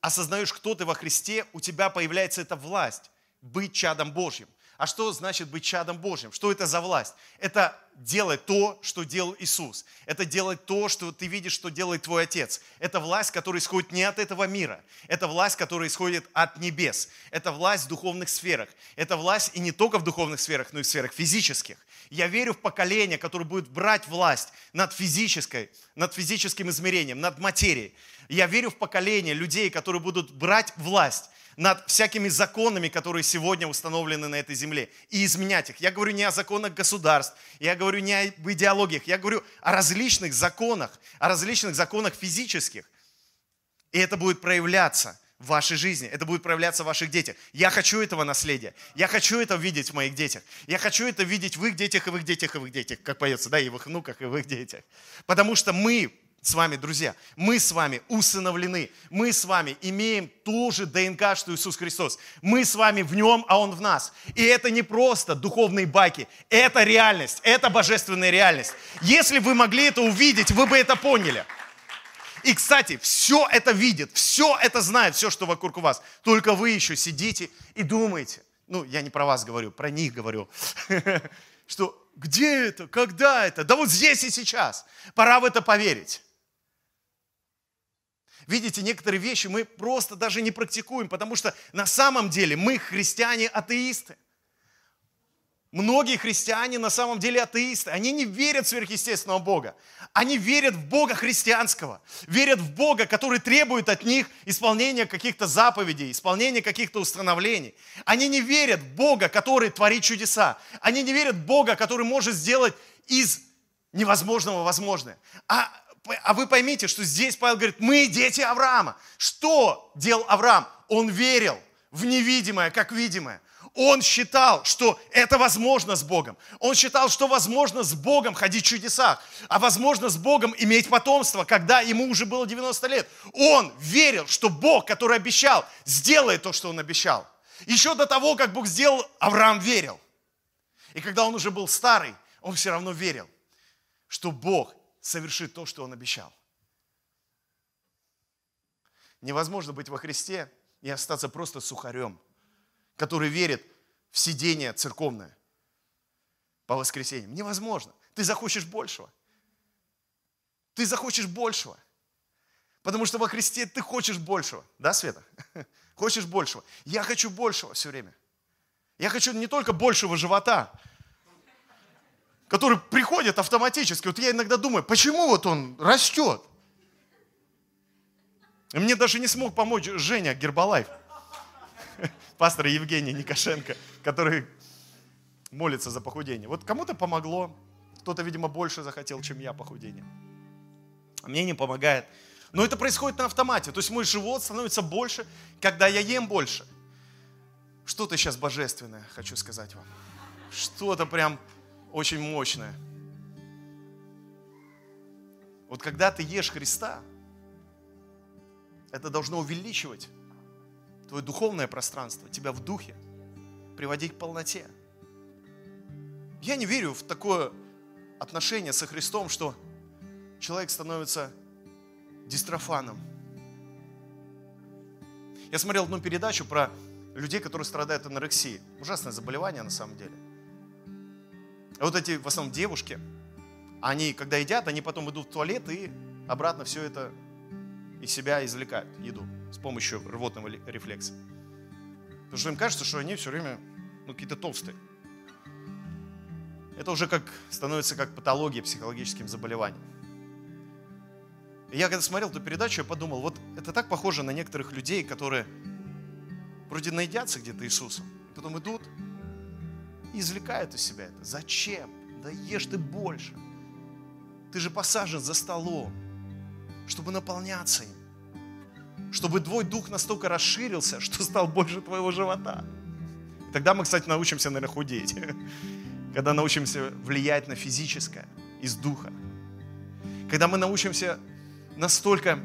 осознаешь, кто ты во Христе, у тебя появляется эта власть быть чадом Божьим. А что значит быть чадом Божьим? Что это за власть? Это делать то, что делал Иисус. Это делать то, что ты видишь, что делает твой Отец. Это власть, которая исходит не от этого мира. Это власть, которая исходит от небес. Это власть в духовных сферах. Это власть и не только в духовных сферах, но и в сферах физических. Я верю в поколение, которое будет брать власть над физической, над физическим измерением, над материей. Я верю в поколение людей, которые будут брать власть над всякими законами, которые сегодня установлены на этой земле, и изменять их. Я говорю не о законах государств, я говорю не об идеологиях, я говорю о различных законах, о различных законах физических. И это будет проявляться в вашей жизни, это будет проявляться в ваших детях. Я хочу этого наследия, я хочу это видеть в моих детях, я хочу это видеть в их детях и в их детях и в их детях, как поется, да, и в их внуках и в их детях. Потому что мы с вами, друзья, мы с вами усыновлены, мы с вами имеем ту же ДНК, что Иисус Христос. Мы с вами в Нем, а Он в нас. И это не просто духовные байки, это реальность, это божественная реальность. Если вы могли это увидеть, вы бы это поняли. И, кстати, все это видит, все это знает, все, что вокруг вас. Только вы еще сидите и думаете. Ну, я не про вас говорю, про них говорю. Что где это, когда это? Да вот здесь и сейчас. Пора в это поверить. Видите, некоторые вещи мы просто даже не практикуем, потому что на самом деле мы христиане-атеисты. Многие христиане на самом деле атеисты. Они не верят в сверхъестественного Бога. Они верят в Бога христианского. Верят в Бога, который требует от них исполнения каких-то заповедей, исполнения каких-то установлений. Они не верят в Бога, который творит чудеса. Они не верят в Бога, который может сделать из невозможного возможное. А а вы поймите, что здесь Павел говорит, мы дети Авраама. Что делал Авраам? Он верил в невидимое, как видимое. Он считал, что это возможно с Богом. Он считал, что возможно с Богом ходить в чудесах, а возможно с Богом иметь потомство, когда ему уже было 90 лет. Он верил, что Бог, который обещал, сделает то, что он обещал. Еще до того, как Бог сделал, Авраам верил. И когда он уже был старый, он все равно верил, что Бог совершит то, что Он обещал. Невозможно быть во Христе и остаться просто сухарем, который верит в сидение церковное по воскресеньям. Невозможно. Ты захочешь большего. Ты захочешь большего. Потому что во Христе ты хочешь большего. Да, Света? Хочешь большего. Я хочу большего все время. Я хочу не только большего живота, который приходит автоматически. Вот я иногда думаю, почему вот он растет? Мне даже не смог помочь Женя Гербалайф, пастор Евгений Никошенко, который молится за похудение. Вот кому-то помогло, кто-то, видимо, больше захотел, чем я похудение. Мне не помогает. Но это происходит на автомате. То есть мой живот становится больше, когда я ем больше. Что-то сейчас божественное, хочу сказать вам. Что-то прям очень мощное. Вот когда ты ешь Христа, это должно увеличивать твое духовное пространство, тебя в духе, приводить к полноте. Я не верю в такое отношение со Христом, что человек становится дистрофаном. Я смотрел одну передачу про людей, которые страдают анорексией. Ужасное заболевание на самом деле – вот эти в основном девушки, они, когда едят, они потом идут в туалет и обратно все это из себя извлекают, еду, с помощью рвотного рефлекса. Потому что им кажется, что они все время ну, какие-то толстые. Это уже как становится как патология психологическим заболеванием. И я когда смотрел эту передачу, я подумал, вот это так похоже на некоторых людей, которые вроде наедятся где-то Иисусом, потом идут, извлекают из себя это. Зачем? Да ешь ты больше. Ты же посажен за столом, чтобы наполняться им. Чтобы твой дух настолько расширился, что стал больше твоего живота. Тогда мы, кстати, научимся, наверное, худеть. Когда научимся влиять на физическое из духа. Когда мы научимся настолько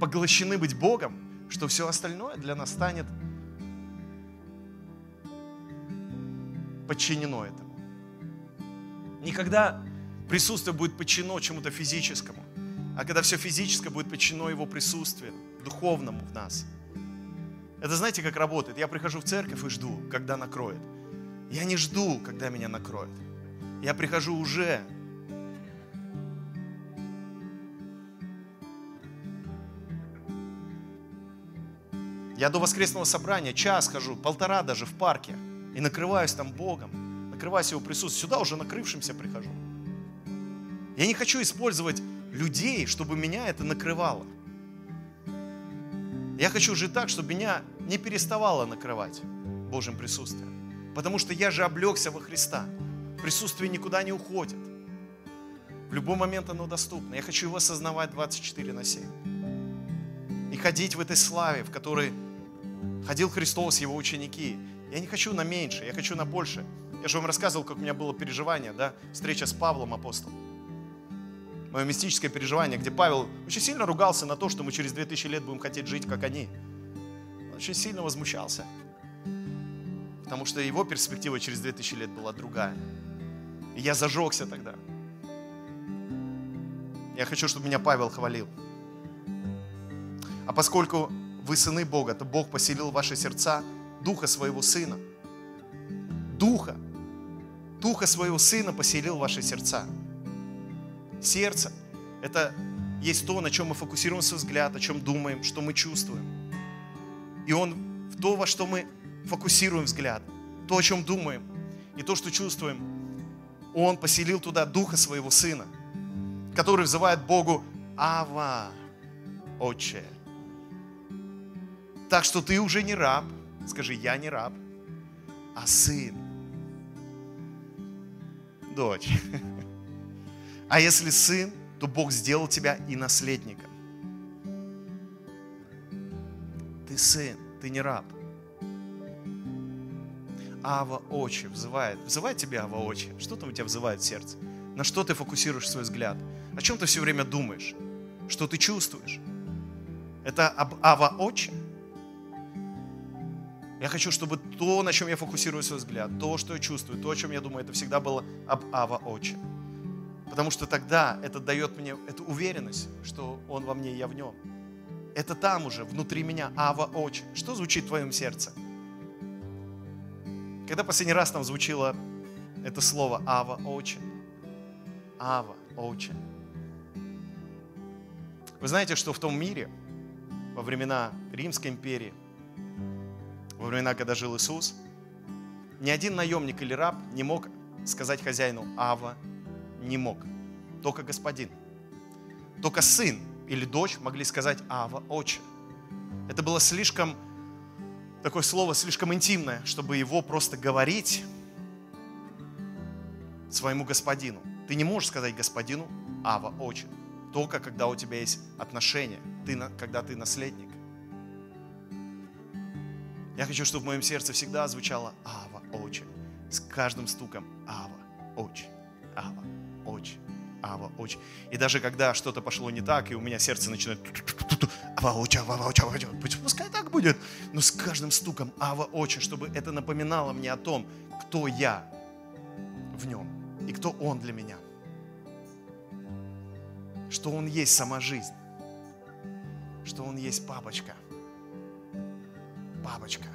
поглощены быть Богом, что все остальное для нас станет подчинено этому. Никогда присутствие будет подчинено чему-то физическому, а когда все физическое будет подчинено Его присутствию, духовному в нас. Это знаете, как работает? Я прихожу в церковь и жду, когда накроет. Я не жду, когда меня накроет. Я прихожу уже. Я до воскресного собрания час хожу, полтора даже в парке, и накрываюсь там Богом, накрываюсь Его присутствием. Сюда уже накрывшимся прихожу. Я не хочу использовать людей, чтобы меня это накрывало. Я хочу жить так, чтобы меня не переставало накрывать Божьим присутствием. Потому что я же облегся во Христа. Присутствие никуда не уходит. В любой момент оно доступно. Я хочу его осознавать 24 на 7. И ходить в этой славе, в которой ходил Христос, его ученики. Я не хочу на меньше, я хочу на больше. Я же вам рассказывал, как у меня было переживание, да, встреча с Павлом апостолом. Мое мистическое переживание, где Павел очень сильно ругался на то, что мы через 2000 лет будем хотеть жить, как они. Он очень сильно возмущался. Потому что его перспектива через 2000 лет была другая. И я зажегся тогда. Я хочу, чтобы меня Павел хвалил. А поскольку вы сыны Бога, то Бог поселил ваши сердца Духа Своего Сына. Духа. Духа Своего Сына поселил в ваши сердца. Сердце – это есть то, на чем мы фокусируем свой взгляд, о чем думаем, что мы чувствуем. И Он в то, во что мы фокусируем взгляд, то, о чем думаем, и то, что чувствуем, Он поселил туда Духа Своего Сына, который взывает Богу Ава, Отче. Так что ты уже не раб, скажи, я не раб, а сын, дочь. А если сын, то Бог сделал тебя и наследником. Ты сын, ты не раб. Ава Очи взывает. Взывает тебя Ава Очи. Что там у тебя взывает сердце? На что ты фокусируешь свой взгляд? О чем ты все время думаешь? Что ты чувствуешь? Это об Ава Очи? Я хочу, чтобы то, на чем я фокусирую свой взгляд, то, что я чувствую, то, о чем я думаю, это всегда было об Ава Очи. Потому что тогда это дает мне эту уверенность, что Он во мне, я в Нем. Это там уже, внутри меня, Ава Очи. Что звучит в твоем сердце? Когда последний раз там звучило это слово Ава Очи? Ава Очи. Вы знаете, что в том мире, во времена Римской империи, во времена, когда жил Иисус, ни один наемник или раб не мог сказать хозяину Ава не мог. Только господин. Только сын или дочь могли сказать Ава, отче. Это было слишком, такое слово слишком интимное, чтобы его просто говорить своему господину. Ты не можешь сказать господину Ава, отче. Только когда у тебя есть отношения, ты, когда ты наследник. Я хочу, чтобы в моем сердце всегда звучало Ава, отче. С каждым стуком Ава, отче, Ава, очень, Ава, очень. И даже когда что-то пошло не так, и у меня сердце начинает Ава, очень, Ава, очень, Ава, очень. Пускай так будет, но с каждым стуком Ава, очень, чтобы это напоминало мне о том, кто я в нем и кто он для меня. Что он есть сама жизнь. Что он есть папочка. Папочка.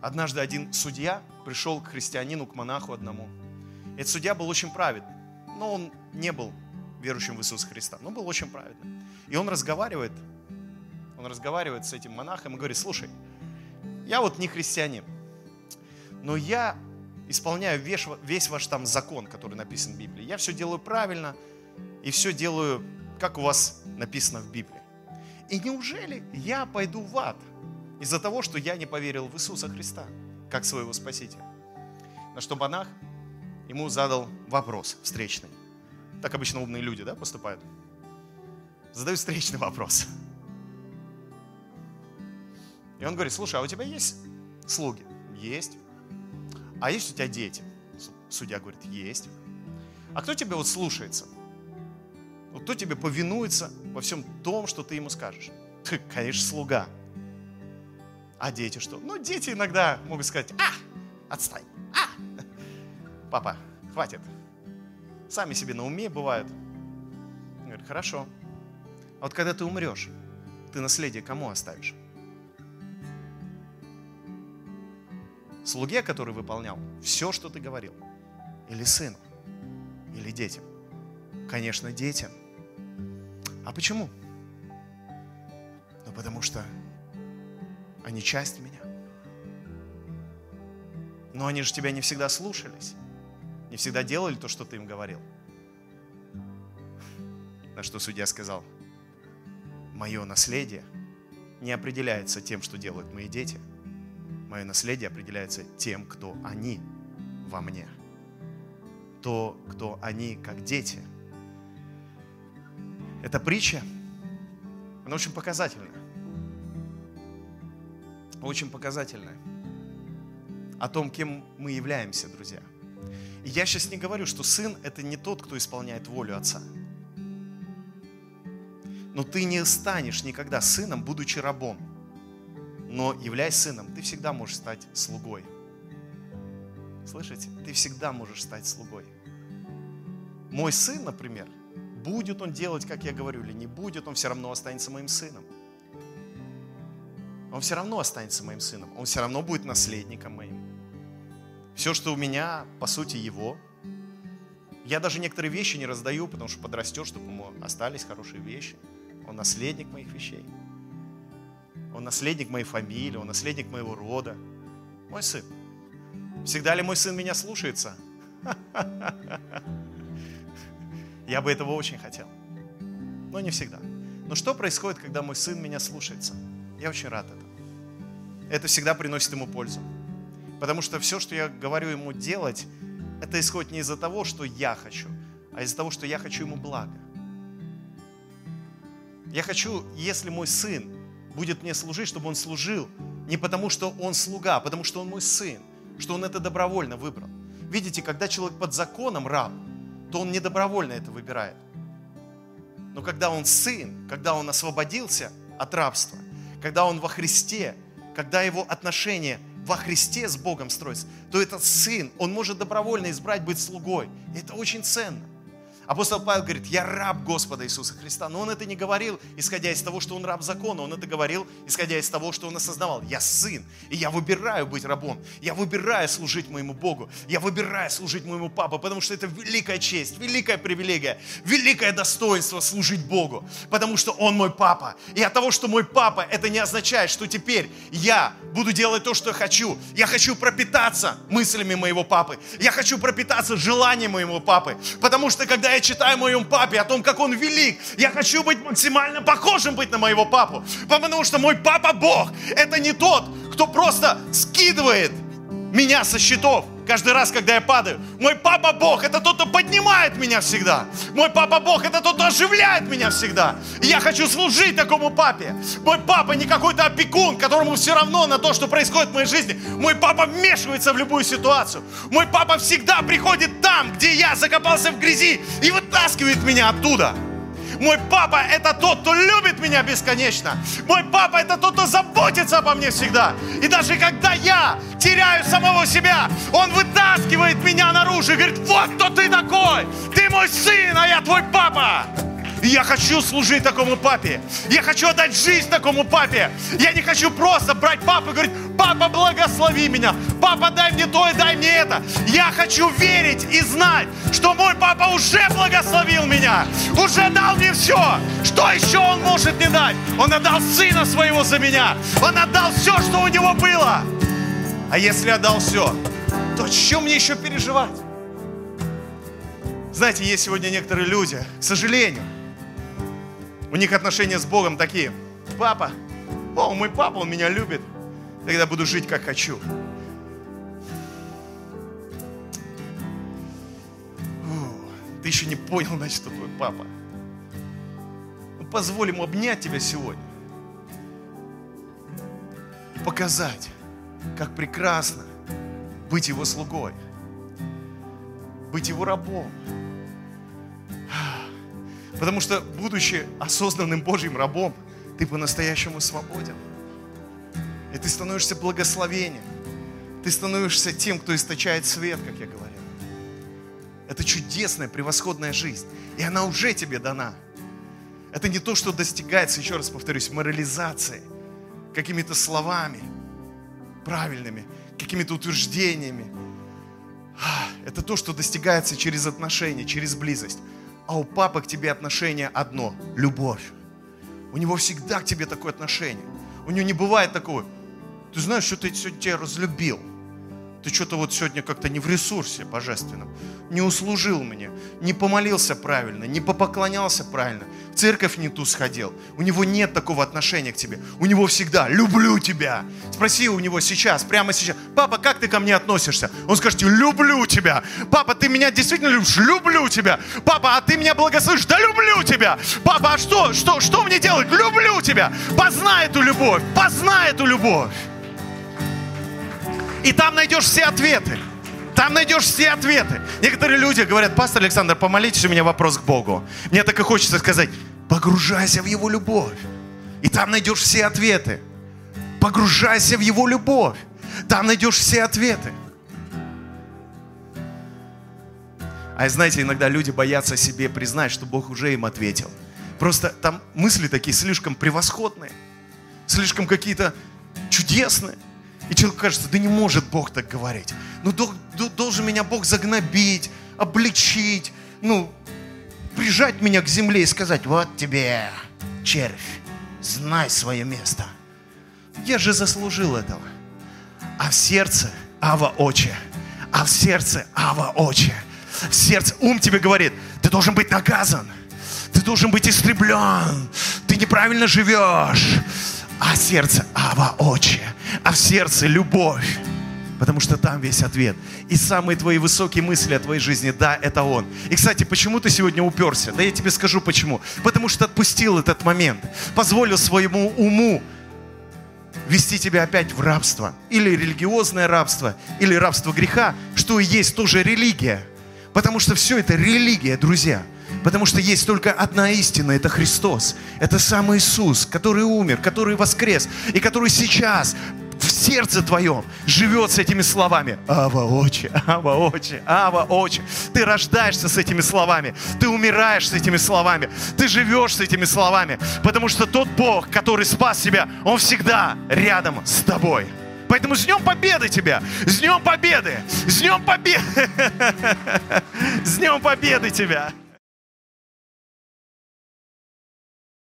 Однажды один судья пришел к христианину, к монаху одному. Этот судья был очень праведный, но он не был верующим в Иисуса Христа, но был очень праведным. И он разговаривает, он разговаривает с этим монахом и говорит, слушай, я вот не христианин, но я исполняю весь, весь ваш там закон, который написан в Библии. Я все делаю правильно и все делаю, как у вас написано в Библии. И неужели я пойду в ад? из-за того, что я не поверил в Иисуса Христа как своего Спасителя. На что монах ему задал вопрос встречный. Так обычно умные люди да, поступают. Задают встречный вопрос. И он говорит, слушай, а у тебя есть слуги? Есть. А есть у тебя дети? Судья говорит, есть. А кто тебе вот слушается? Вот кто тебе повинуется во всем том, что ты ему скажешь? Ты, конечно, слуга. А дети что? Ну, дети иногда могут сказать, а, отстань, а, папа, хватит. Сами себе на уме бывают. Говорит, хорошо. А вот когда ты умрешь, ты наследие кому оставишь? Слуге, который выполнял все, что ты говорил? Или сыну? Или детям? Конечно, детям. А почему? Ну, потому что они часть меня. Но они же тебя не всегда слушались, не всегда делали то, что ты им говорил. На что судья сказал, мое наследие не определяется тем, что делают мои дети. Мое наследие определяется тем, кто они во мне. То, кто они как дети. Эта притча, она очень показательная очень показательное о том, кем мы являемся, друзья. И я сейчас не говорю, что сын – это не тот, кто исполняет волю отца. Но ты не станешь никогда сыном, будучи рабом. Но являясь сыном, ты всегда можешь стать слугой. Слышите? Ты всегда можешь стать слугой. Мой сын, например, будет он делать, как я говорю, или не будет, он все равно останется моим сыном он все равно останется моим сыном, он все равно будет наследником моим. Все, что у меня, по сути, его. Я даже некоторые вещи не раздаю, потому что подрастет, чтобы ему остались хорошие вещи. Он наследник моих вещей. Он наследник моей фамилии, он наследник моего рода. Мой сын. Всегда ли мой сын меня слушается? Я бы этого очень хотел. Но не всегда. Но что происходит, когда мой сын меня слушается? Я очень рад этому это всегда приносит ему пользу. Потому что все, что я говорю ему делать, это исходит не из-за того, что я хочу, а из-за того, что я хочу ему блага. Я хочу, если мой сын будет мне служить, чтобы он служил не потому, что он слуга, а потому что он мой сын, что он это добровольно выбрал. Видите, когда человек под законом раб, то он не добровольно это выбирает. Но когда он сын, когда он освободился от рабства, когда он во Христе, когда его отношения во Христе с Богом строятся, то этот сын, он может добровольно избрать быть слугой. И это очень ценно. Апостол Павел говорит, я раб Господа Иисуса Христа. Но он это не говорил, исходя из того, что он раб закона. Он это говорил, исходя из того, что он осознавал. Я сын, и я выбираю быть рабом. Я выбираю служить моему Богу. Я выбираю служить моему папе, потому что это великая честь, великая привилегия, великое достоинство служить Богу. Потому что он мой папа. И от того, что мой папа, это не означает, что теперь я буду делать то, что я хочу. Я хочу пропитаться мыслями моего папы. Я хочу пропитаться желанием моего папы. Потому что когда я читаю о моем папе, о том, как он велик, я хочу быть максимально похожим быть на моего папу. Потому что мой папа Бог, это не тот, кто просто скидывает меня со счетов каждый раз, когда я падаю. Мой папа Бог, это тот, кто поднимает меня всегда. Мой папа Бог, это тот, кто оживляет меня всегда. И я хочу служить такому папе. Мой папа не какой-то опекун, которому все равно на то, что происходит в моей жизни. Мой папа вмешивается в любую ситуацию. Мой папа всегда приходит там, где я закопался в грязи и вытаскивает меня оттуда. Мой папа – это тот, кто любит меня бесконечно. Мой папа – это тот, кто заботится обо мне всегда. И даже когда я теряю самого себя, он вытаскивает меня наружу и говорит, вот кто ты такой. Ты мой сын, а я твой папа. И я хочу служить такому папе. Я хочу отдать жизнь такому папе. Я не хочу просто брать папу и говорить, папа, благослови меня. Папа, дай мне то и дай мне это. Я хочу верить и знать, что мой папа уже благословил меня. Уже дал мне все. Что еще он может мне дать? Он отдал сына своего за меня. Он отдал все, что у него было. А если отдал все, то о чем мне еще переживать? Знаете, есть сегодня некоторые люди, к сожалению, у них отношения с Богом такие. Папа, о, мой папа, он меня любит. Тогда буду жить, как хочу. ты еще не понял, значит, что твой папа. Ну, позволь ему обнять тебя сегодня. И показать, как прекрасно быть его слугой. Быть его рабом. Потому что, будучи осознанным Божьим рабом, ты по-настоящему свободен. И ты становишься благословением. Ты становишься тем, кто источает свет, как я говорил. Это чудесная, превосходная жизнь. И она уже тебе дана. Это не то, что достигается, еще раз повторюсь, морализацией, какими-то словами правильными, какими-то утверждениями. Это то, что достигается через отношения, через близость. А у папы к тебе отношение одно – любовь. У него всегда к тебе такое отношение. У него не бывает такого, ты знаешь, что ты сегодня тебя разлюбил – ты что-то вот сегодня как-то не в ресурсе божественном, не услужил мне, не помолился правильно, не попоклонялся правильно, в церковь не ту сходил. У него нет такого отношения к тебе. У него всегда «люблю тебя». Спроси у него сейчас, прямо сейчас, «Папа, как ты ко мне относишься?» Он скажет «люблю тебя». «Папа, ты меня действительно любишь?» «Люблю тебя». «Папа, а ты меня благословишь?» «Да люблю тебя». «Папа, а что, что, что мне делать?» «Люблю тебя». Познай эту любовь, познай эту любовь. И там найдешь все ответы. Там найдешь все ответы. Некоторые люди говорят, пастор Александр, помолитесь, у меня вопрос к Богу. Мне так и хочется сказать, погружайся в Его любовь. И там найдешь все ответы. Погружайся в Его любовь. Там найдешь все ответы. А знаете, иногда люди боятся себе признать, что Бог уже им ответил. Просто там мысли такие слишком превосходные, слишком какие-то чудесные. И человеку кажется, да не может Бог так говорить. Ну, должен меня Бог загнобить, обличить, ну, прижать меня к земле и сказать, вот тебе, червь, знай свое место. Я же заслужил этого. А в сердце Ава Очи, а в сердце Ава Очи, в сердце ум тебе говорит, ты должен быть наказан, ты должен быть истреблен, ты неправильно живешь, а сердце Ава Очи, а в сердце любовь. Потому что там весь ответ. И самые твои высокие мысли о твоей жизни, да, это Он. И, кстати, почему ты сегодня уперся? Да я тебе скажу почему. Потому что отпустил этот момент. Позволил своему уму вести тебя опять в рабство. Или религиозное рабство, или рабство греха, что и есть тоже религия. Потому что все это религия, друзья. Потому что есть только одна истина, это Христос. Это сам Иисус, который умер, который воскрес, и который сейчас в сердце твоем живет с этими словами. Ава очи, ава очи, ава очи. Ты рождаешься с этими словами. Ты умираешь с этими словами. Ты живешь с этими словами. Потому что тот Бог, который спас тебя, Он всегда рядом с тобой. Поэтому с Днем Победы тебя! С Днем Победы! С Днем Победы! С Днем Победы тебя!